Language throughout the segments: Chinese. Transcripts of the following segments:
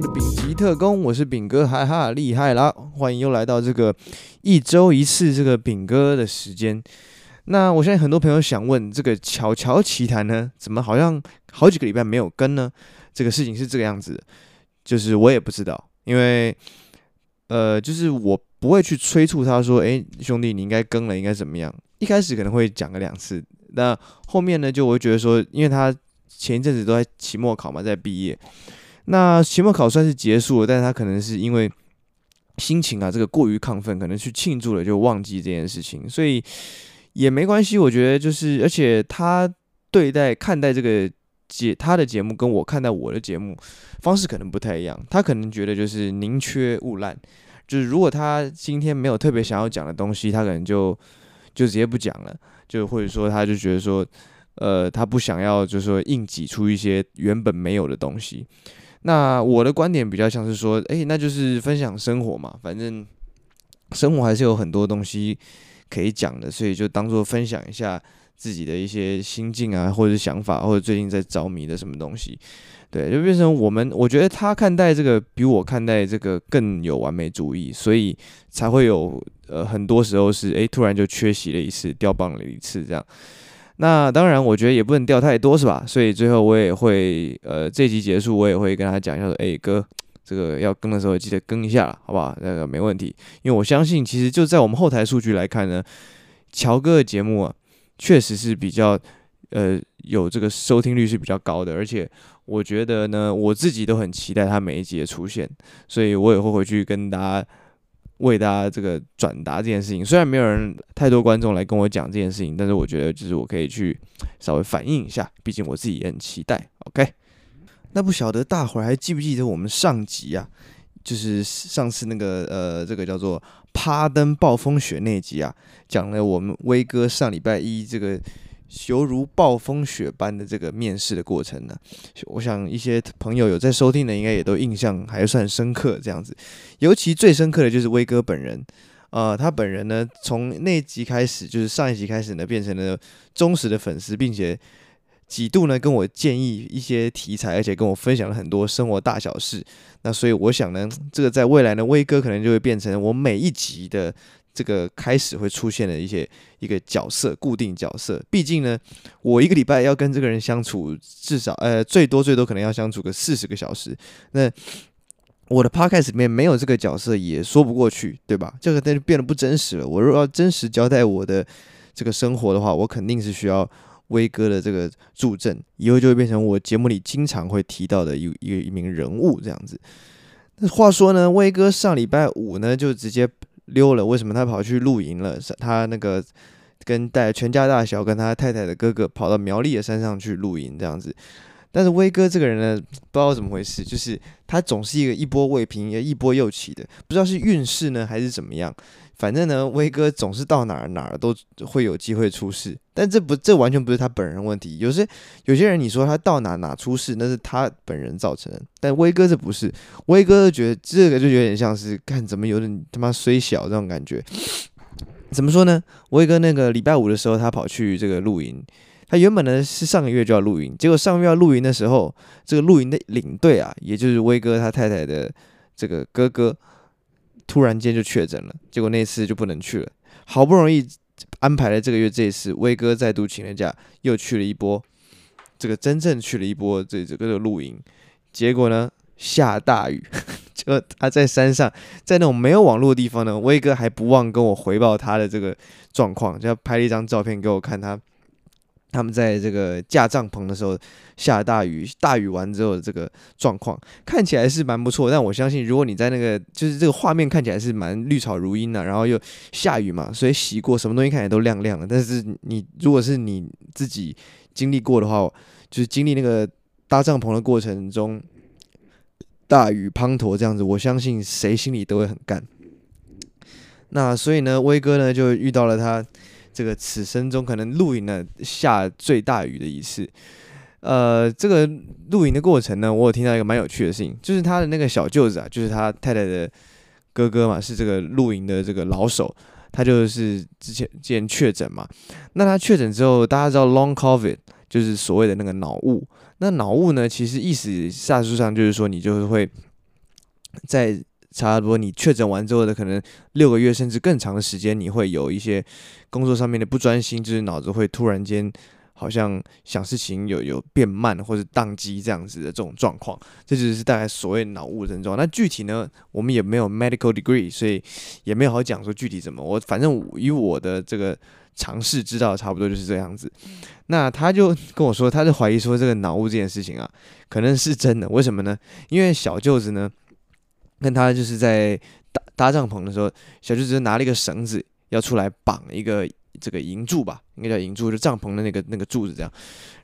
的丙级特工，我是丙哥，哈哈，厉害啦！欢迎又来到这个一周一次这个丙哥的时间。那我相信很多朋友想问，这个巧巧奇谈呢，怎么好像好几个礼拜没有更呢？这个事情是这个样子，就是我也不知道，因为呃，就是我不会去催促他说，诶，兄弟，你应该更了，应该怎么样？一开始可能会讲个两次，那后面呢，就我会觉得说，因为他前一阵子都在期末考嘛，在毕业。那期末考算是结束了，但是他可能是因为心情啊，这个过于亢奋，可能去庆祝了，就忘记这件事情，所以也没关系。我觉得就是，而且他对待看待这个节他的节目，跟我看待我的节目方式可能不太一样。他可能觉得就是宁缺毋滥，就是如果他今天没有特别想要讲的东西，他可能就就直接不讲了，就或者说他就觉得说，呃，他不想要，就是说硬挤出一些原本没有的东西。那我的观点比较像是说，诶，那就是分享生活嘛，反正生活还是有很多东西可以讲的，所以就当做分享一下自己的一些心境啊，或者是想法，或者最近在着迷的什么东西，对，就变成我们，我觉得他看待这个比我看待这个更有完美主义，所以才会有呃很多时候是诶，突然就缺席了一次，掉棒了一次这样。那当然，我觉得也不能掉太多，是吧？所以最后我也会，呃，这集结束，我也会跟他讲一下说，哎、哥，这个要更的时候记得更一下，好不好？那个没问题，因为我相信，其实就在我们后台数据来看呢，乔哥的节目啊，确实是比较，呃，有这个收听率是比较高的，而且我觉得呢，我自己都很期待他每一集的出现，所以我也会回去跟大家。为大家这个转达这件事情，虽然没有人太多观众来跟我讲这件事情，但是我觉得就是我可以去稍微反映一下，毕竟我自己也很期待。OK，那不晓得大伙儿还记不记得我们上集啊，就是上次那个呃，这个叫做趴灯暴风雪那集啊，讲了我们威哥上礼拜一这个。犹如暴风雪般的这个面试的过程呢，我想一些朋友有在收听的，应该也都印象还算深刻。这样子，尤其最深刻的就是威哥本人，呃，他本人呢，从那集开始，就是上一集开始呢，变成了忠实的粉丝，并且几度呢跟我建议一些题材，而且跟我分享了很多生活大小事。那所以我想呢，这个在未来呢，威哥可能就会变成我每一集的。这个开始会出现的一些一个角色，固定角色。毕竟呢，我一个礼拜要跟这个人相处，至少呃最多最多可能要相处个四十个小时。那我的 podcast 里面没有这个角色也说不过去，对吧？这个但是变得不真实了。我如果要真实交代我的这个生活的话，我肯定是需要威哥的这个助阵，以后就会变成我节目里经常会提到的一一一名人物这样子。那话说呢，威哥上礼拜五呢就直接。溜了，为什么他跑去露营了？他那个跟带全家大小跟他太太的哥哥跑到苗栗的山上去露营这样子。但是威哥这个人呢，不知道怎么回事，就是他总是一个一波未平一波又起的，不知道是运势呢还是怎么样。反正呢，威哥总是到哪儿哪儿都会有机会出事，但这不这完全不是他本人问题。有些有些人你说他到哪哪出事，那是他本人造成的，但威哥这不是。威哥觉得这个就有点像是看怎么有点他妈虽小这种感觉。怎么说呢？威哥那个礼拜五的时候，他跑去这个露营，他原本呢是上个月就要露营，结果上个月露营的时候，这个露营的领队啊，也就是威哥他太太的这个哥哥。突然间就确诊了，结果那次就不能去了。好不容易安排了这个月这一次，威哥再度请了假，又去了一波。这个真正去了一波这这个露营，结果呢下大雨，就他在山上，在那种没有网络的地方呢，威哥还不忘跟我回报他的这个状况，就拍了一张照片给我看他。他他们在这个架帐篷的时候下大雨，大雨完之后这个状况看起来是蛮不错，但我相信如果你在那个就是这个画面看起来是蛮绿草如茵的，然后又下雨嘛，所以洗过什么东西看起来都亮亮的。但是你如果是你自己经历过的话，就是经历那个搭帐篷的过程中，大雨滂沱这样子，我相信谁心里都会很干。那所以呢，威哥呢就遇到了他。这个此生中可能露营呢下最大雨的一次，呃，这个露营的过程呢，我有听到一个蛮有趣的事情，就是他的那个小舅子啊，就是他太太的哥哥嘛，是这个露营的这个老手，他就是之前之前确诊嘛，那他确诊之后，大家知道 Long COVID 就是所谓的那个脑雾，那脑雾呢，其实意思下述上就是说，你就是会在差不多你确诊完之后的可能六个月甚至更长的时间，你会有一些工作上面的不专心，就是脑子会突然间。好像想事情有有变慢或者宕机这样子的这种状况，这就是大概所谓脑雾症状。那具体呢，我们也没有 medical degree，所以也没有好讲说具体怎么。我反正以我的这个尝试知道，差不多就是这样子。那他就跟我说，他就怀疑说这个脑雾这件事情啊，可能是真的。为什么呢？因为小舅子呢，跟他就是在搭搭帐篷的时候，小舅子拿了一个绳子要出来绑一个。这个银柱吧，应该叫银柱，就帐篷的那个那个柱子这样。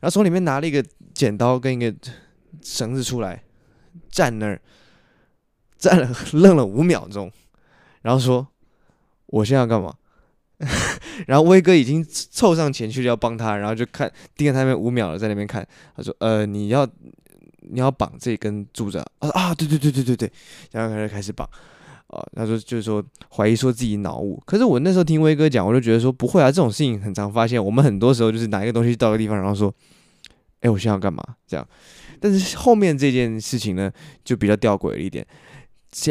然后从里面拿了一个剪刀跟一个绳子出来，站那儿站了愣了五秒钟，然后说：“我现在要干嘛？” 然后威哥已经凑上前去要帮他，然后就看盯着他那边五秒了，在那边看。他说：“呃，你要你要绑这根柱子啊？”啊，对对对对对对，然后开始开始绑。啊，他说就是说怀疑说自己脑雾，可是我那时候听威哥讲，我就觉得说不会啊，这种事情很常发现。我们很多时候就是拿一个东西到个地方，然后说，哎，我现在要干嘛？这样。但是后面这件事情呢，就比较吊诡了一点。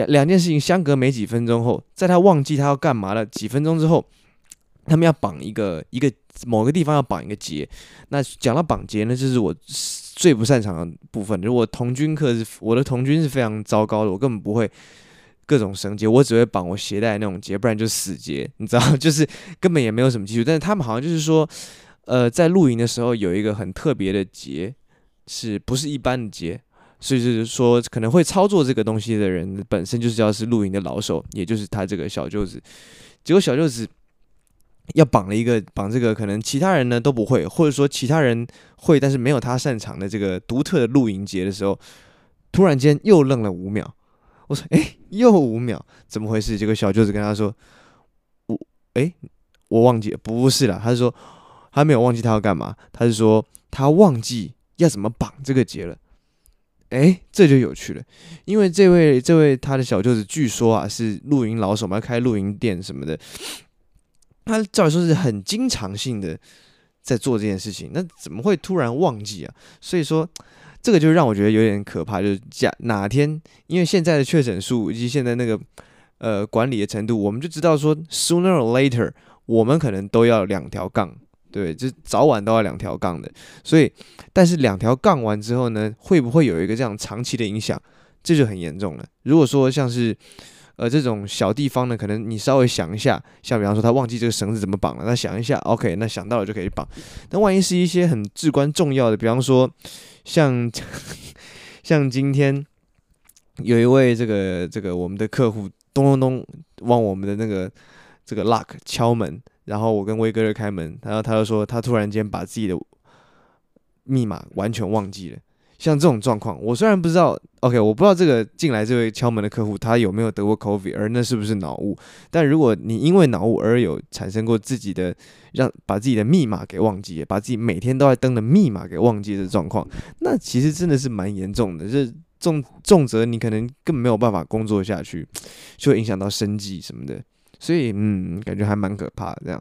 两件事情相隔没几分钟后，在他忘记他要干嘛了几分钟之后，他们要绑一个一个某个地方要绑一个结。那讲到绑结呢，就是我最不擅长的部分。如果童军课是我的童军是非常糟糕的，我根本不会。各种绳结，我只会绑我鞋带那种结，不然就死结，你知道，就是根本也没有什么技术。但是他们好像就是说，呃，在露营的时候有一个很特别的结，是不是一般的结？所以就是说，可能会操作这个东西的人本身就是要是露营的老手，也就是他这个小舅子。结果小舅子要绑了一个绑这个，可能其他人呢都不会，或者说其他人会，但是没有他擅长的这个独特的露营结的时候，突然间又愣了五秒。我说：“哎，又五秒，怎么回事？”这个小舅子跟他说：“我，哎，我忘记了，不是啦。”他是说他没有忘记他要干嘛，他是说他忘记要怎么绑这个结了。哎，这就有趣了，因为这位这位他的小舅子据说啊是露营老手嘛，开露营店什么的，他照理说是很经常性的在做这件事情，那怎么会突然忘记啊？所以说。这个就让我觉得有点可怕，就是假哪天，因为现在的确诊数以及现在那个呃管理的程度，我们就知道说，sooner or later，我们可能都要两条杠，对，就早晚都要两条杠的。所以，但是两条杠完之后呢，会不会有一个这样长期的影响？这就很严重了。如果说像是呃这种小地方呢，可能你稍微想一下，像比方说他忘记这个绳子怎么绑了，那想一下，OK，那想到了就可以绑。那万一是一些很至关重要的，比方说。像像今天有一位这个这个我们的客户咚咚咚往我们的那个这个 lock 敲门，然后我跟威哥就开门，然后他就说他突然间把自己的密码完全忘记了。像这种状况，我虽然不知道，OK，我不知道这个进来这位敲门的客户他有没有得过 COVID，而那是不是脑雾？但如果你因为脑雾而有产生过自己的让把自己的密码给忘记，把自己每天都在登的密码给忘记的状况，那其实真的是蛮严重的，这重重则你可能根本没有办法工作下去，就会影响到生计什么的，所以嗯，感觉还蛮可怕的这样。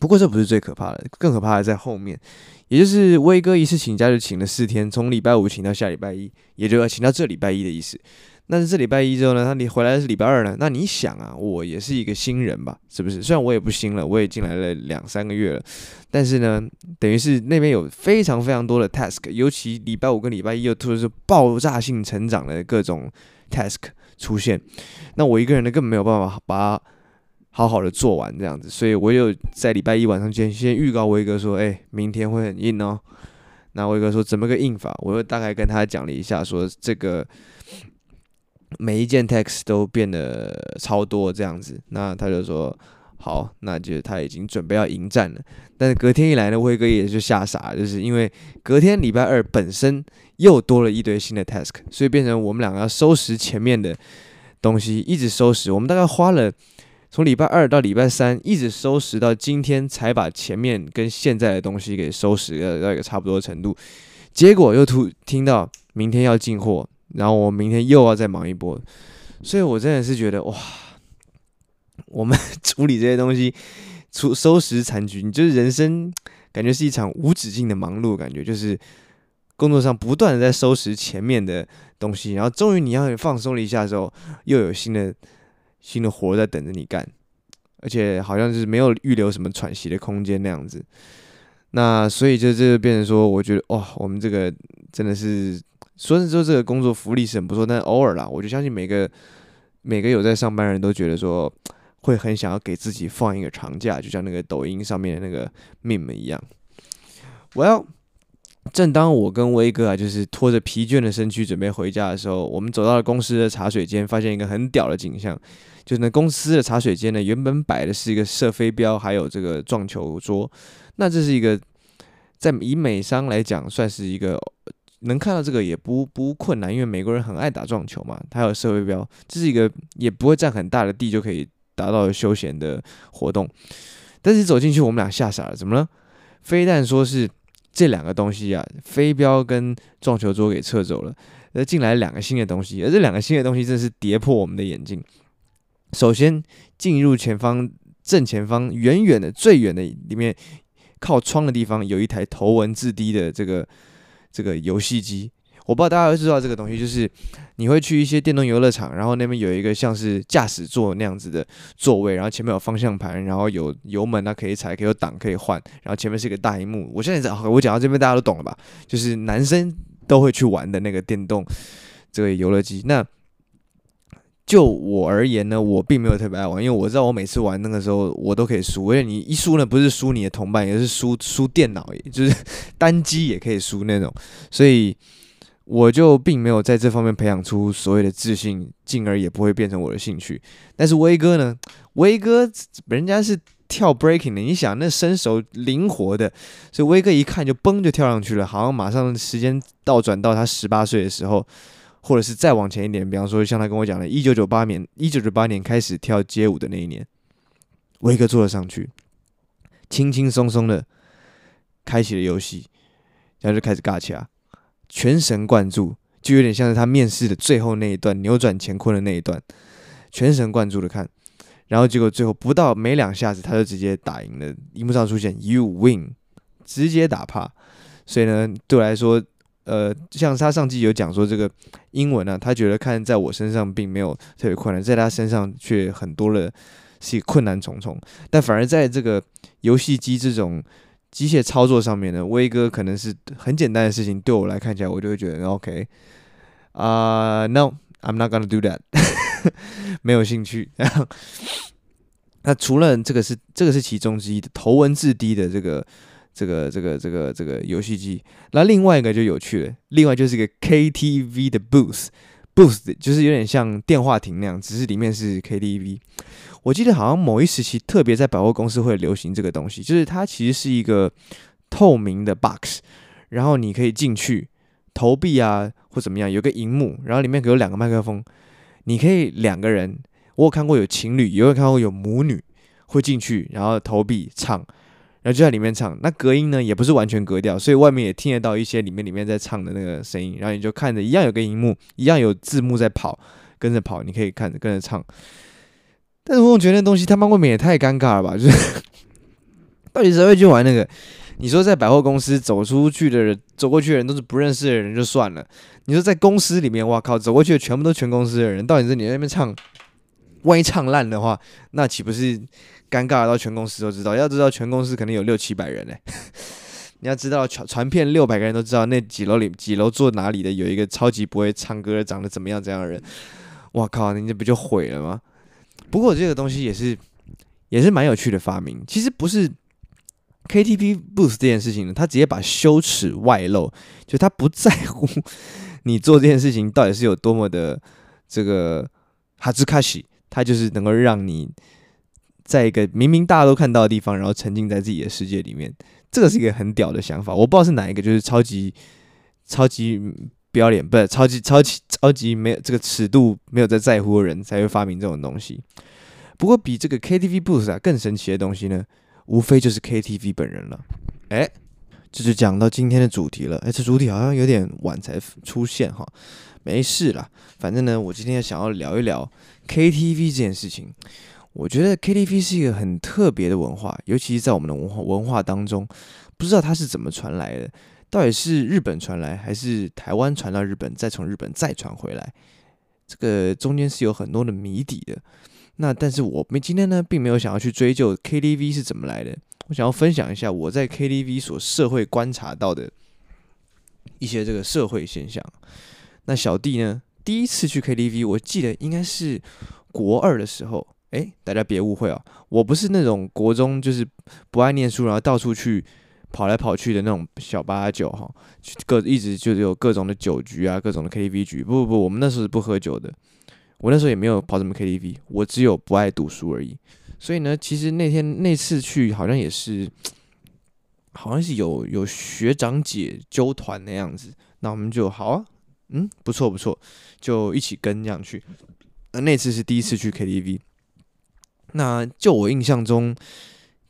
不过这不是最可怕的，更可怕的在后面。也就是威哥一次请假就请了四天，从礼拜五请到下礼拜一，也就要请到这礼拜一的意思。那是这礼拜一之后呢，他你回来是礼拜二呢？那你想啊，我也是一个新人吧，是不是？虽然我也不新了，我也进来了两三个月了，但是呢，等于是那边有非常非常多的 task，尤其礼拜五跟礼拜一又突然是爆炸性成长的各种 task 出现，那我一个人呢根本没有办法把。好好的做完这样子，所以我有在礼拜一晚上先先预告威哥说，哎、明天会很硬哦。那威哥说怎么个硬法？我又大概跟他讲了一下，说这个每一件 text 都变得超多这样子。那他就说好，那就他已经准备要迎战了。但是隔天一来呢，威哥也就吓傻，就是因为隔天礼拜二本身又多了一堆新的 task，所以变成我们两个要收拾前面的东西，一直收拾。我们大概花了。从礼拜二到礼拜三，一直收拾到今天，才把前面跟现在的东西给收拾到一个差不多的程度。结果又突听到明天要进货，然后我明天又要再忙一波，所以我真的是觉得哇，我们 处理这些东西，出收拾残局，你就是人生感觉是一场无止境的忙碌，感觉就是工作上不断的在收拾前面的东西，然后终于你要放松了一下之后，又有新的新的活在等着你干，而且好像是没有预留什么喘息的空间那样子。那所以就这就变成说，我觉得哇，我们这个真的是说是说这个工作福利是很不错，但偶尔啦，我就相信每个每个有在上班的人都觉得说，会很想要给自己放一个长假，就像那个抖音上面的那个 meme 一样。Well，正当我跟威哥啊，就是拖着疲倦的身躯准备回家的时候，我们走到了公司的茶水间，发现一个很屌的景象，就是那公司的茶水间呢，原本摆的是一个射飞镖，还有这个撞球桌。那这是一个，在以美商来讲，算是一个能看到这个也不不困难，因为美国人很爱打撞球嘛。他有射飞镖，这是一个也不会占很大的地就可以达到休闲的活动。但是走进去，我们俩吓傻了，怎么了？非但说是这两个东西啊，飞镖跟撞球桌给撤走了，而进来两个新的东西，而这两个新的东西真的是跌破我们的眼镜。首先进入前方正前方远远的最远的里面。靠窗的地方有一台头文字 D 的这个这个游戏机，我不知道大家会知道这个东西，就是你会去一些电动游乐场，然后那边有一个像是驾驶座那样子的座位，然后前面有方向盘，然后有油门啊可以踩，可以有档可以换，然后前面是一个大荧幕。我现在讲我讲到这边大家都懂了吧？就是男生都会去玩的那个电动这个游乐机。那就我而言呢，我并没有特别爱玩，因为我知道我每次玩那个时候，我都可以输。因为你一输呢，不是输你的同伴，也是输输电脑，也就是单机也可以输那种。所以我就并没有在这方面培养出所谓的自信，进而也不会变成我的兴趣。但是威哥呢，威哥人家是跳 breaking 的，你想那身手灵活的，所以威哥一看就嘣就跳上去了，好像马上时间倒转到他十八岁的时候。或者是再往前一点，比方说像他跟我讲的，一九九八年，一九九八年开始跳街舞的那一年，威哥坐了上去，轻轻松松的开启了游戏，然后就开始尬起来，全神贯注，就有点像是他面试的最后那一段扭转乾坤的那一段，全神贯注的看，然后结果最后不到没两下子，他就直接打赢了，荧幕上出现 “You win”，直接打趴，所以呢，对我来说。呃，像他上季有讲说这个英文呢、啊，他觉得看在我身上并没有特别困难，在他身上却很多的是困难重重。但反而在这个游戏机这种机械操作上面呢，威哥可能是很简单的事情，对我来看起来，我就会觉得 OK 啊、，No，I'm not gonna do that，没有兴趣。那除了这个是这个是其中之一的头文字 D 的这个。这个这个这个这个游戏机，那另外一个就有趣了，另外就是一个 KTV 的 booth booth，就是有点像电话亭那样，只是里面是 KTV。我记得好像某一时期特别在百货公司会流行这个东西，就是它其实是一个透明的 box，然后你可以进去投币啊或怎么样，有个荧幕，然后里面有两个麦克风，你可以两个人，我有看过有情侣，也有看过有母女会进去，然后投币唱。然后就在里面唱，那隔音呢也不是完全隔掉，所以外面也听得到一些里面里面在唱的那个声音。然后你就看着一样有个荧幕，一样有字幕在跑，跟着跑，你可以看着跟着唱。但是我总觉得那东西他妈未免也太尴尬了吧？就是到底谁会去玩那个？你说在百货公司走出去的人，走过去的人都是不认识的人就算了。你说在公司里面，哇靠，走过去的全部都全公司的人，到底是你在那边唱？万一唱烂的话，那岂不是？尴尬到全公司都知道，要知道全公司可能有六七百人呢。你要知道传传遍六百个人都知道那几楼里几楼坐哪里的有一个超级不会唱歌的长得怎么样这样的人，哇靠，你这不就毁了吗？不过这个东西也是也是蛮有趣的发明。其实不是 KTV booth 这件事情呢，他直接把羞耻外露，就他不在乎你做这件事情到底是有多么的这个哈兹卡西，它就是能够让你。在一个明明大家都看到的地方，然后沉浸在自己的世界里面，这个是一个很屌的想法。我不知道是哪一个，就是超级超级不要脸，不是超级超级超级没有这个尺度，没有在在乎的人才会发明这种东西。不过比这个 KTV Booth 啊更神奇的东西呢，无非就是 KTV 本人了。哎，这就讲到今天的主题了。哎，这主题好像有点晚才出现哈，没事啦，反正呢，我今天想要聊一聊 KTV 这件事情。我觉得 KTV 是一个很特别的文化，尤其是在我们的文化文化当中，不知道它是怎么传来的。到底是日本传来，还是台湾传到日本，再从日本再传回来？这个中间是有很多的谜底的。那但是我们今天呢，并没有想要去追究 KTV 是怎么来的。我想要分享一下我在 KTV 所社会观察到的一些这个社会现象。那小弟呢，第一次去 KTV，我记得应该是国二的时候。诶，大家别误会啊，我不是那种国中就是不爱念书，然后到处去跑来跑去的那种小八九哈，各一直就有各种的酒局啊，各种的 KTV 局。不不不，我们那时候是不喝酒的，我那时候也没有跑什么 KTV，我只有不爱读书而已。所以呢，其实那天那次去好像也是，好像是有有学长姐纠团那样子，那我们就好啊，嗯，不错不错，就一起跟这样去。那那次是第一次去 KTV。那就我印象中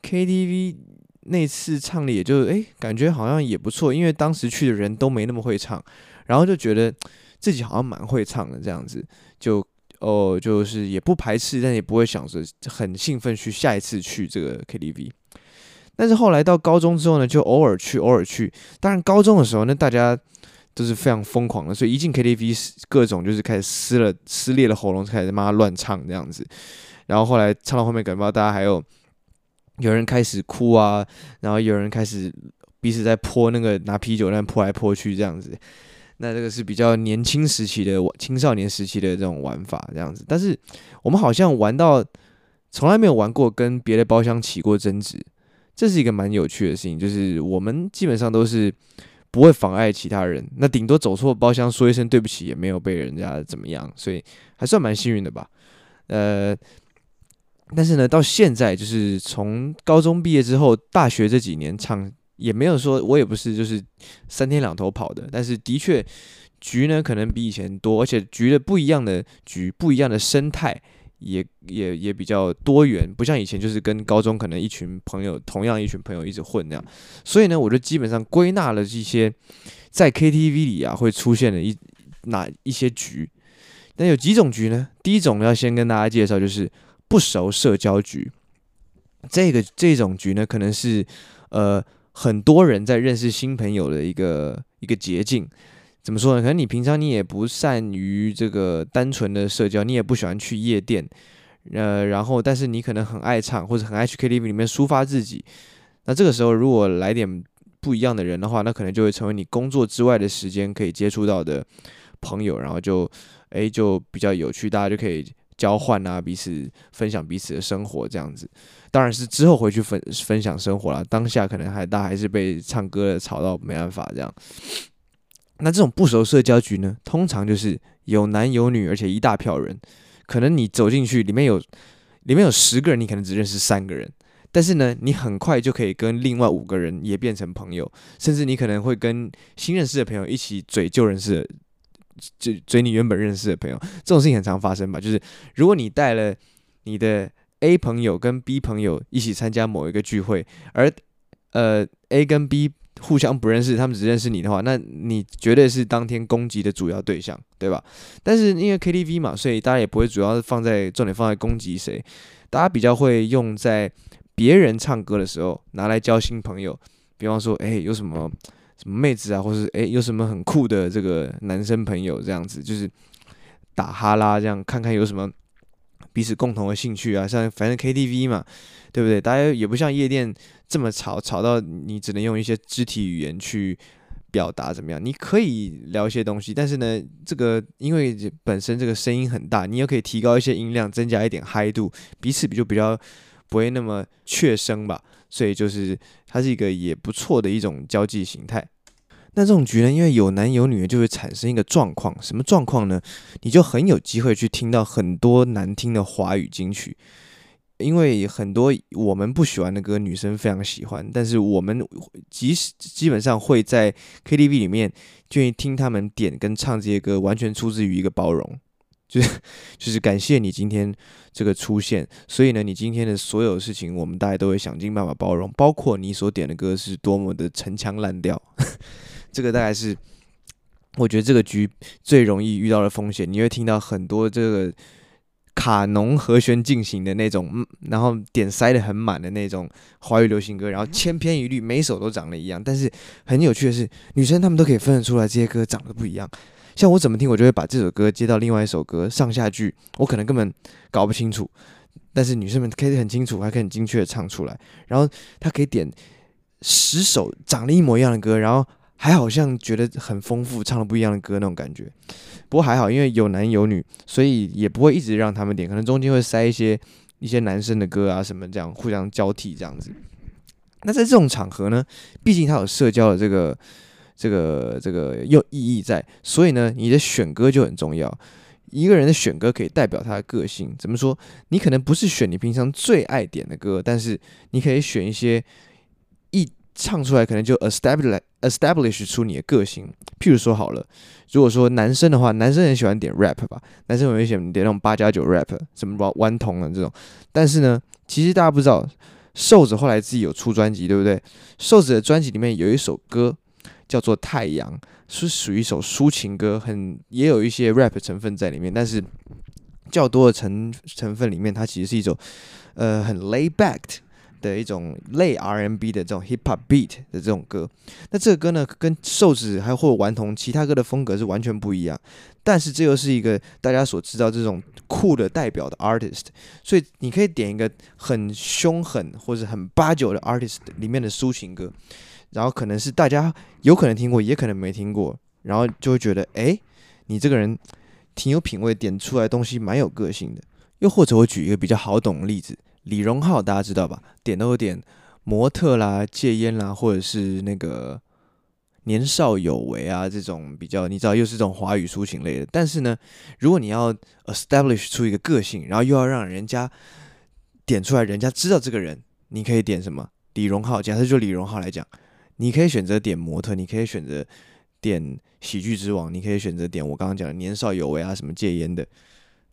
，KTV 那次唱的也就诶，感觉好像也不错，因为当时去的人都没那么会唱，然后就觉得自己好像蛮会唱的这样子，就哦就是也不排斥，但也不会想着很兴奋去下一次去这个 KTV。但是后来到高中之后呢，就偶尔去偶尔去。当然高中的时候呢，大家都是非常疯狂的，所以一进 KTV，各种就是开始撕了撕裂了喉咙，开始骂乱唱这样子。然后后来唱到后面，感觉到大家还有有人开始哭啊，然后有人开始彼此在泼那个拿啤酒那泼来泼去这样子。那这个是比较年轻时期的青少年时期的这种玩法这样子。但是我们好像玩到从来没有玩过跟别的包厢起过争执，这是一个蛮有趣的事情。就是我们基本上都是不会妨碍其他人，那顶多走错包厢说一声对不起，也没有被人家怎么样，所以还算蛮幸运的吧。呃。但是呢，到现在就是从高中毕业之后，大学这几年唱也没有说，我也不是就是三天两头跑的。但是的确，局呢可能比以前多，而且局的不一样的局，不一样的生态也也也比较多元，不像以前就是跟高中可能一群朋友，同样一群朋友一直混那样。所以呢，我就基本上归纳了这些在 KTV 里啊会出现的一哪一些局。那有几种局呢？第一种要先跟大家介绍就是。不熟社交局，这个这种局呢，可能是呃很多人在认识新朋友的一个一个捷径。怎么说呢？可能你平常你也不善于这个单纯的社交，你也不喜欢去夜店，呃，然后但是你可能很爱唱或者很爱去 KTV 里面抒发自己。那这个时候如果来点不一样的人的话，那可能就会成为你工作之外的时间可以接触到的朋友，然后就诶就比较有趣，大家就可以。交换啊，彼此分享彼此的生活，这样子，当然是之后回去分分享生活啦。当下可能还大还是被唱歌的吵到没办法这样。那这种不熟社交局呢，通常就是有男有女，而且一大票人。可能你走进去，里面有里面有十个人，你可能只认识三个人，但是呢，你很快就可以跟另外五个人也变成朋友，甚至你可能会跟新认识的朋友一起嘴旧认识的。追追你原本认识的朋友，这种事情很常发生吧？就是如果你带了你的 A 朋友跟 B 朋友一起参加某一个聚会，而呃 A 跟 B 互相不认识，他们只认识你的话，那你绝对是当天攻击的主要对象，对吧？但是因为 KTV 嘛，所以大家也不会主要放在重点放在攻击谁，大家比较会用在别人唱歌的时候拿来交新朋友，比方说，哎，有什么？什么妹子啊，或是诶，有什么很酷的这个男生朋友这样子，就是打哈拉这样，看看有什么彼此共同的兴趣啊。像反正 KTV 嘛，对不对？大家也不像夜店这么吵，吵到你只能用一些肢体语言去表达怎么样？你可以聊一些东西，但是呢，这个因为本身这个声音很大，你又可以提高一些音量，增加一点嗨度，彼此就比较不会那么怯生吧。所以就是它是一个也不错的一种交际形态。那这种局呢，因为有男有女，就会产生一个状况。什么状况呢？你就很有机会去听到很多难听的华语金曲。因为很多我们不喜欢的歌，女生非常喜欢。但是我们即使基本上会在 KTV 里面，愿意听他们点跟唱这些歌，完全出自于一个包容。就是就是感谢你今天这个出现，所以呢，你今天的所有事情，我们大家都会想尽办法包容，包括你所点的歌是多么的陈腔滥调，这个大概是我觉得这个局最容易遇到的风险。你会听到很多这个卡农和弦进行的那种，嗯，然后点塞的很满的那种华语流行歌，然后千篇一律，每首都长得一样。但是很有趣的是，女生她们都可以分得出来这些歌长得不一样。像我怎么听，我就会把这首歌接到另外一首歌上下句，我可能根本搞不清楚，但是女生们可以很清楚，还可以很精确的唱出来。然后她可以点十首长得一模一样的歌，然后。还好像觉得很丰富，唱了不一样的歌那种感觉。不过还好，因为有男有女，所以也不会一直让他们点，可能中间会塞一些一些男生的歌啊什么这样，互相交替这样子。那在这种场合呢，毕竟它有社交的这个这个这个有意义在，所以呢，你的选歌就很重要。一个人的选歌可以代表他的个性。怎么说？你可能不是选你平常最爱点的歌，但是你可以选一些。唱出来可能就 establish establish 出你的个性。譬如说好了，如果说男生的话，男生很喜欢点 rap 吧，男生很喜欢点那种八加九 rap，什么弯童的这种。但是呢，其实大家不知道，瘦子后来自己有出专辑，对不对？瘦子的专辑里面有一首歌叫做《太阳》，是属于一首抒情歌，很也有一些 rap 成分在里面，但是较多的成成分里面，它其实是一种呃很 laid back 的一种类 R&B 的这种 Hip Hop Beat 的这种歌，那这个歌呢，跟瘦子还有或者顽童其他歌的风格是完全不一样，但是这又是一个大家所知道这种酷的代表的 artist，所以你可以点一个很凶狠或者很八九的 artist 里面的抒情歌，然后可能是大家有可能听过，也可能没听过，然后就会觉得，哎，你这个人挺有品味，点出来东西蛮有个性的。又或者我举一个比较好懂的例子。李荣浩大家知道吧？点都有点模特啦、戒烟啦，或者是那个年少有为啊，这种比较你知道又是这种华语抒情类的。但是呢，如果你要 establish 出一个个性，然后又要让人家点出来，人家知道这个人，你可以点什么？李荣浩，假设就李荣浩来讲，你可以选择点模特，你可以选择点喜剧之王，你可以选择点我刚刚讲的年少有为啊，什么戒烟的。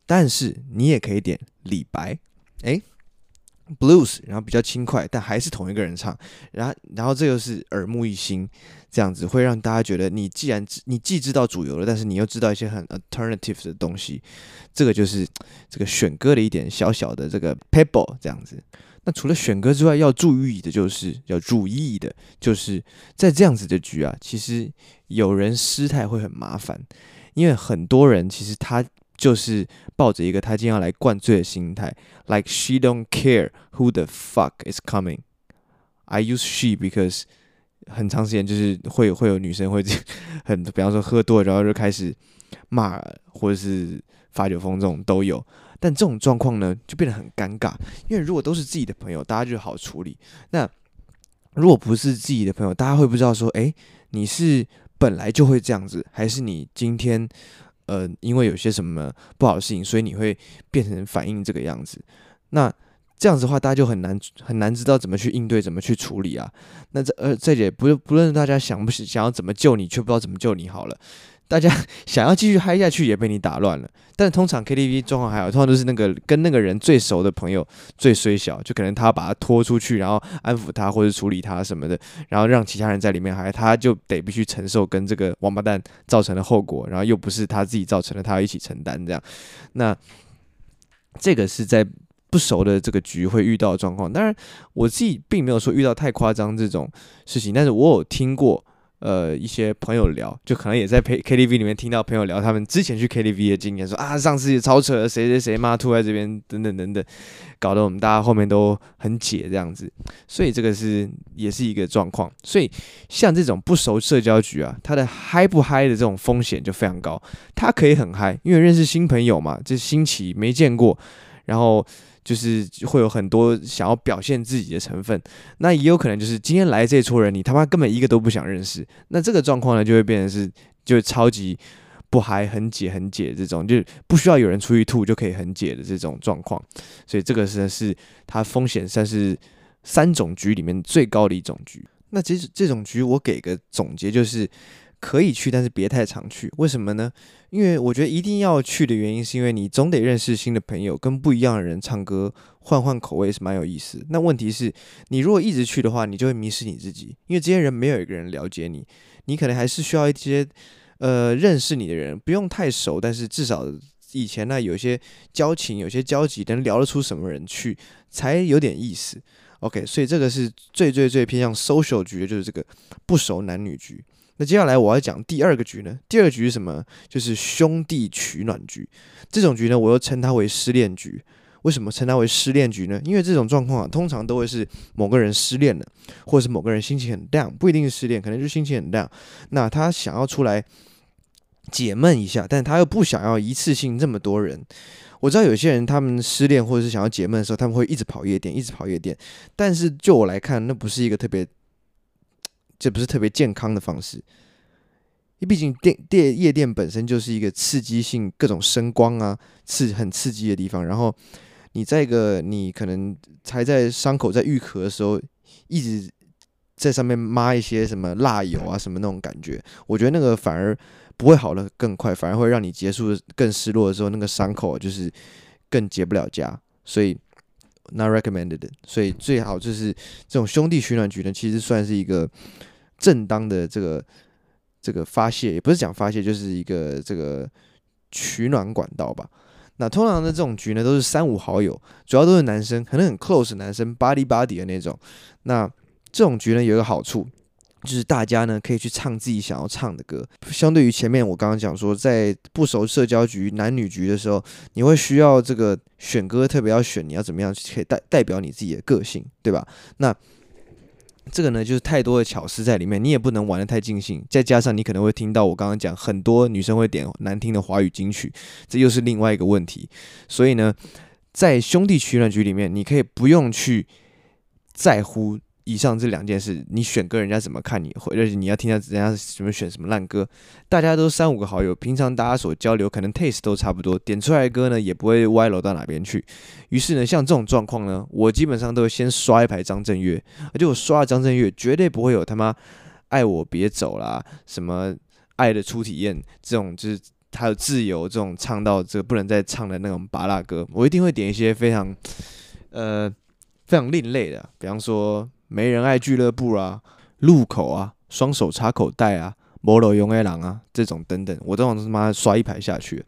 但是你也可以点李白，诶。Blues，然后比较轻快，但还是同一个人唱，然后然后这又是耳目一新，这样子会让大家觉得你既然你既知道主流了，但是你又知道一些很 alternative 的东西，这个就是这个选歌的一点小小的这个 pebble 这样子。那除了选歌之外，要注意的就是要注意的就是在这样子的局啊，其实有人失态会很麻烦，因为很多人其实他。就是抱着一个他今天要来灌醉的心态，like she don't care who the fuck is coming。I use she because 很长时间就是会会有女生会很，比方说喝多然后就开始骂或者是发酒疯这种都有，但这种状况呢就变得很尴尬，因为如果都是自己的朋友，大家就好处理。那如果不是自己的朋友，大家会不知道说，诶，你是本来就会这样子，还是你今天？呃，因为有些什么不好的事情，所以你会变成反应这个样子。那这样子的话，大家就很难很难知道怎么去应对，怎么去处理啊。那这呃，这也不不论大家想不想要怎么救你，却不知道怎么救你好了。大家 想要继续嗨下去，也被你打乱了。但通常 KTV 状况还好，通常都是那个跟那个人最熟的朋友最衰小，就可能他把他拖出去，然后安抚他或者处理他什么的，然后让其他人在里面嗨，他就得必须承受跟这个王八蛋造成的后果，然后又不是他自己造成的，他要一起承担这样。那这个是在不熟的这个局会遇到状况。当然，我自己并没有说遇到太夸张这种事情，但是我有听过。呃，一些朋友聊，就可能也在 K K T V 里面听到朋友聊他们之前去 K T V 的经验，说啊，上次也超扯，谁谁谁妈吐在这边，等等等等，搞得我们大家后面都很解这样子，所以这个是也是一个状况。所以像这种不熟社交局啊，它的嗨不嗨的这种风险就非常高。它可以很嗨，因为认识新朋友嘛，这新奇没见过，然后。就是会有很多想要表现自己的成分，那也有可能就是今天来这撮人，你他妈根本一个都不想认识，那这个状况呢，就会变成是就超级不嗨，很解很解这种，就不需要有人出去吐就可以很解的这种状况，所以这个是是它风险算是三种局里面最高的一种局。那其实这种局我给个总结就是。可以去，但是别太常去。为什么呢？因为我觉得一定要去的原因，是因为你总得认识新的朋友，跟不一样的人唱歌，换换口味是蛮有意思。那问题是，你如果一直去的话，你就会迷失你自己，因为这些人没有一个人了解你，你可能还是需要一些呃认识你的人，不用太熟，但是至少以前呢有些交情，有些交集，能聊得出什么人去，才有点意思。OK，所以这个是最最最偏向 social 局的，就是这个不熟男女局。那接下来我要讲第二个局呢，第二个局是什么？就是兄弟取暖局。这种局呢，我又称它为失恋局。为什么称它为失恋局呢？因为这种状况啊，通常都会是某个人失恋了，或者是某个人心情很 down，不一定是失恋，可能就心情很 down。那他想要出来解闷一下，但他又不想要一次性这么多人。我知道有些人他们失恋或者是想要解闷的时候，他们会一直跑夜店，一直跑夜店。但是就我来看，那不是一个特别，这不是特别健康的方式。因毕竟电电夜店本身就是一个刺激性、各种声光啊，刺很刺激的地方，然后。你在一个你可能才在伤口在愈合的时候，一直在上面抹一些什么蜡油啊什么那种感觉，我觉得那个反而不会好的更快，反而会让你结束更失落的时候，那个伤口就是更结不了痂，所以 not recommended。所以最好就是这种兄弟取暖局呢，其实算是一个正当的这个这个发泄，也不是讲发泄，就是一个这个取暖管道吧。那通常的这种局呢，都是三五好友，主要都是男生，可能很 close 男生 body body 的那种。那这种局呢，有一个好处，就是大家呢可以去唱自己想要唱的歌。相对于前面我刚刚讲说，在不熟社交局、男女局的时候，你会需要这个选歌，特别要选你要怎么样可以代代表你自己的个性，对吧？那这个呢，就是太多的巧思在里面，你也不能玩得太尽兴。再加上你可能会听到我刚刚讲，很多女生会点难听的华语金曲，这又是另外一个问题。所以呢，在兄弟取暖局里面，你可以不用去在乎。以上这两件事，你选歌人家怎么看你，或者你要听下人家什么选什么烂歌，大家都三五个好友，平常大家所交流可能 taste 都差不多，点出来的歌呢也不会歪楼到哪边去。于是呢，像这种状况呢，我基本上都会先刷一排张震岳，而且我刷了张震岳，绝对不会有他妈爱我别走啦，什么爱的初体验这种，就是还有自由这种唱到这不能再唱的那种芭乐歌，我一定会点一些非常呃非常另类的，比方说。没人爱俱乐部啊，路口啊，双手插口袋啊，摩罗勇爱郎啊，这种等等，我都往他妈刷一排下去。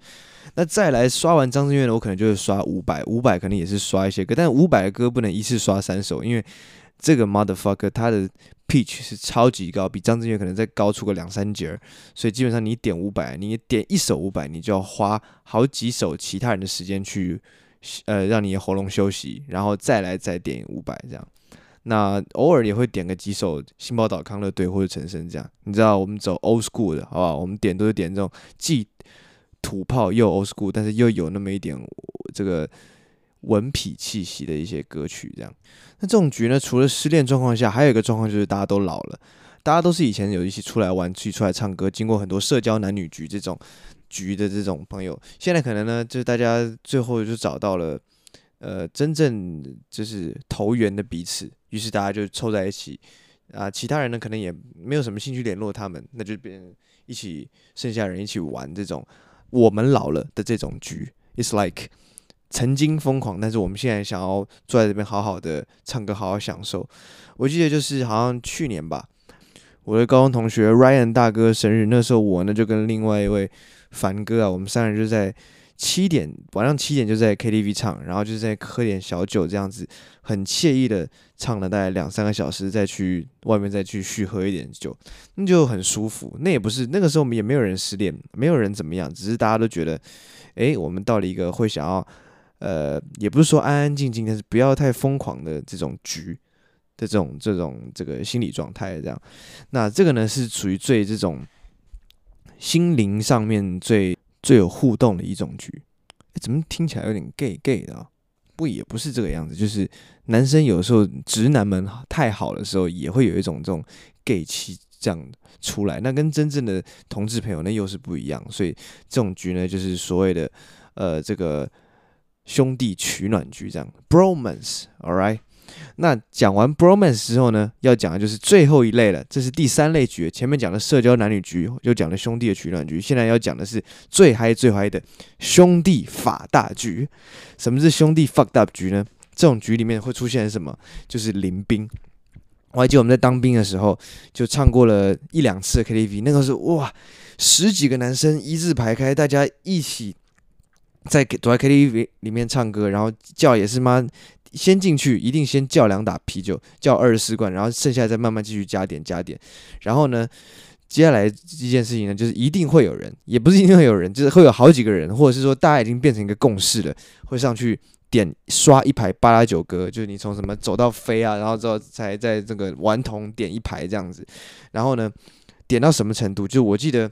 那再来刷完张震岳呢，我可能就会刷五百，五百可能也是刷一些歌，但五百的歌不能一次刷三首，因为这个 motherfucker 他的 pitch 是超级高，比张震岳可能再高出个两三截，所以基本上你点五百，你点一首五百，你就要花好几首其他人的时间去，呃，让你的喉咙休息，然后再来再点五百这样。那偶尔也会点个几首新宝岛康乐队或者陈升这样，你知道我们走 old school 的，好不好？我们点都是点这种既土炮又 old school，但是又有那么一点这个文痞气息的一些歌曲这样。那这种局呢，除了失恋状况下，还有一个状况就是大家都老了，大家都是以前有一起出来玩、去出来唱歌，经过很多社交男女局这种局的这种朋友，现在可能呢，就是大家最后就找到了。呃，真正就是投缘的彼此，于是大家就凑在一起啊。其他人呢，可能也没有什么兴趣联络他们，那就变一起剩下人一起玩这种我们老了的这种局。It's like 曾经疯狂，但是我们现在想要坐在这边好好的唱歌，好好享受。我记得就是好像去年吧，我的高中同学 Ryan 大哥生日，那时候我呢就跟另外一位凡哥啊，我们三人就在。七点晚上七点就在 KTV 唱，然后就是在喝点小酒这样子，很惬意的唱了大概两三个小时，再去外面再去续喝一点酒，那就很舒服。那也不是那个时候我们也没有人失恋，没有人怎么样，只是大家都觉得，哎，我们到了一个会想要，呃，也不是说安安静静，但是不要太疯狂的这种局的这种这种这个心理状态这样。那这个呢是属于最这种心灵上面最。最有互动的一种局，怎么听起来有点 gay gay 的啊？不，也不是这个样子，就是男生有时候直男们太好的时候，也会有一种这种 gay 气这样出来。那跟真正的同志朋友那又是不一样，所以这种局呢，就是所谓的呃这个兄弟取暖局这样，bromance，all right。那讲完 bromance 之后呢，要讲的就是最后一类了，这是第三类局。前面讲的社交男女局，又讲了兄弟的取暖局，现在要讲的是最嗨最嗨的兄弟法大局。什么是兄弟 fucked up 局呢？这种局里面会出现什么？就是临兵。我还记得我们在当兵的时候，就唱过了一两次 KTV，那个时候哇，十几个男生一字排开，大家一起在躲在 KTV 里面唱歌，然后叫也是妈先进去，一定先叫两打啤酒，叫二十四罐，然后剩下再慢慢继续加点加点。然后呢，接下来一件事情呢，就是一定会有人，也不是一定会有人，就是会有好几个人，或者是说大家已经变成一个共识了，会上去点刷一排八拉九歌，就是你从什么走到飞啊，然后之后才在这个顽童点一排这样子。然后呢，点到什么程度？就我记得。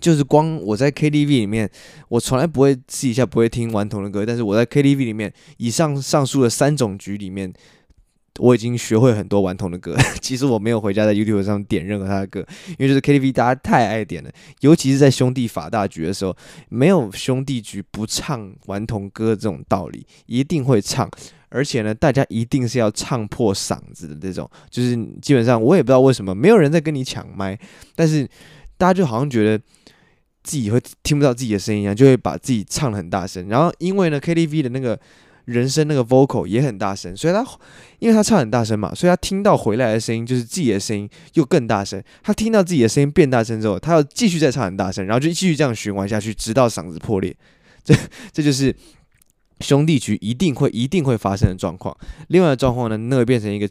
就是光我在 KTV 里面，我从来不会私底下不会听顽童的歌，但是我在 KTV 里面，以上上述的三种局里面，我已经学会很多顽童的歌。其实我没有回家在 YouTube 上点任何他的歌，因为就是 KTV 大家太爱点了，尤其是在兄弟法大局的时候，没有兄弟局不唱顽童歌这种道理，一定会唱，而且呢，大家一定是要唱破嗓子的这种，就是基本上我也不知道为什么没有人在跟你抢麦，但是。大家就好像觉得自己会听不到自己的声音一样，就会把自己唱得很大声。然后因为呢，KTV 的那个人声那个 vocal 也很大声，所以他因为他唱很大声嘛，所以他听到回来的声音就是自己的声音又更大声。他听到自己的声音变大声之后，他要继续再唱很大声，然后就继续这样循环下去，直到嗓子破裂。这这就是。兄弟局一定会一定会发生的状况。另外的状况呢，那会变成一个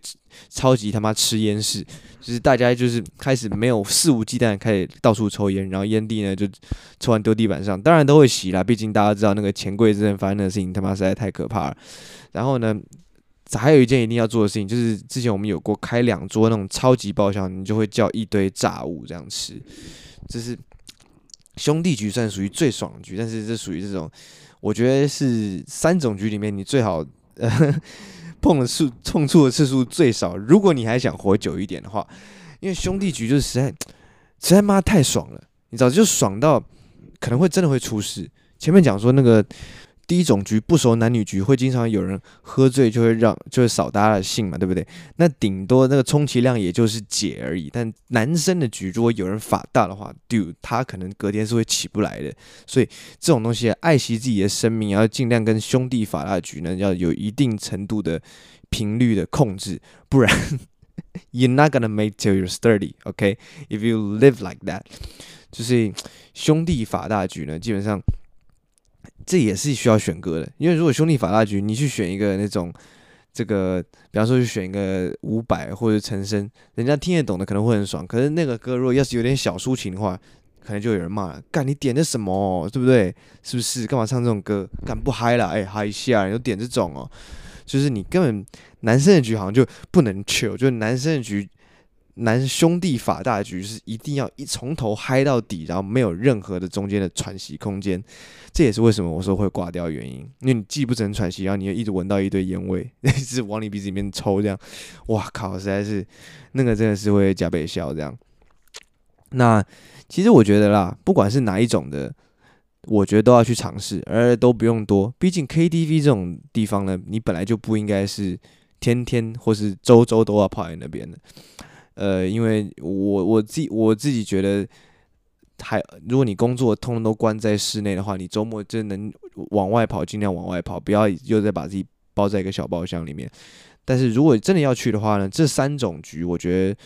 超级他妈吃烟室，就是大家就是开始没有肆无忌惮开始到处抽烟，然后烟蒂呢就抽完丢地板上，当然都会洗啦，毕竟大家知道那个钱柜之前发生的事情他妈实在太可怕了。然后呢，还有一件一定要做的事情，就是之前我们有过开两桌那种超级包厢，你就会叫一堆炸物这样吃。这是兄弟局算属于最爽局，但是这属于这种。我觉得是三种局里面，你最好 碰的次碰触的次数最少。如果你还想活久一点的话，因为兄弟局就是实在实在妈太爽了，你知道，就爽到可能会真的会出事。前面讲说那个。第一种局不熟男女局会经常有人喝醉就会让就会扫大家的兴嘛，对不对？那顶多那个充其量也就是解而已。但男生的局如果有人法大的话，dude 他可能隔天是会起不来的。所以这种东西爱惜自己的生命，要尽量跟兄弟法大的局呢要有一定程度的频率的控制，不然 you're not gonna make till you're thirty, okay? If you live like that，就是兄弟法大局呢，基本上。这也是需要选歌的，因为如果兄弟法大局，你去选一个那种，这个，比方说去选一个伍佰或者陈升，人家听得懂的可能会很爽。可是那个歌如果要是有点小抒情的话，可能就有人骂了，干你点的什么，对不对？是不是？干嘛唱这种歌？干不嗨了？哎，嗨一下，你就点这种哦，就是你根本男生的局好像就不能跳就是男生的局。男兄弟法大局是一定要一从头嗨到底，然后没有任何的中间的喘息空间，这也是为什么我说会挂掉原因。因为你既不能喘息，然后你又一直闻到一堆烟味，一直往你鼻子里面抽，这样，哇靠，实在是那个真的是会加倍笑这样。那其实我觉得啦，不管是哪一种的，我觉得都要去尝试，而都不用多。毕竟 KTV 这种地方呢，你本来就不应该是天天或是周周都要泡在那边的。呃，因为我我自我自己觉得，还如果你工作通通都关在室内的话，你周末真能往外跑，尽量往外跑，不要又再把自己包在一个小包厢里面。但是如果真的要去的话呢，这三种局我觉得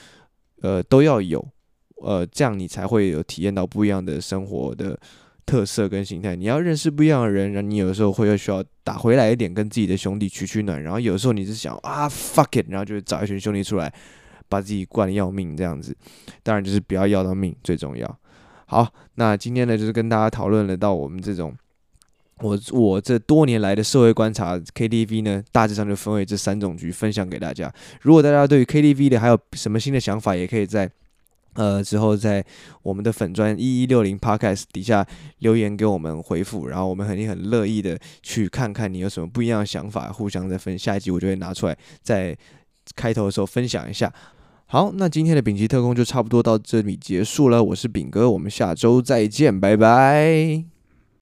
呃都要有，呃这样你才会有体验到不一样的生活的特色跟形态。你要认识不一样的人，然后你有时候会需要打回来一点，跟自己的兄弟取取暖。然后有时候你是想啊 fuck it，然后就找一群兄弟出来。把自己灌得要命这样子，当然就是不要要到命最重要。好，那今天呢，就是跟大家讨论了到我们这种，我我这多年来的社会观察，KTV 呢大致上就分为这三种局，分享给大家。如果大家对于 KTV 的还有什么新的想法，也可以在呃之后在我们的粉专一一六零 Podcast 底下留言给我们回复，然后我们肯定很乐意的去看看你有什么不一样的想法，互相再分。下一集我就会拿出来在开头的时候分享一下。好，那今天的丙级特工就差不多到这里结束了。我是丙哥，我们下周再见，拜拜。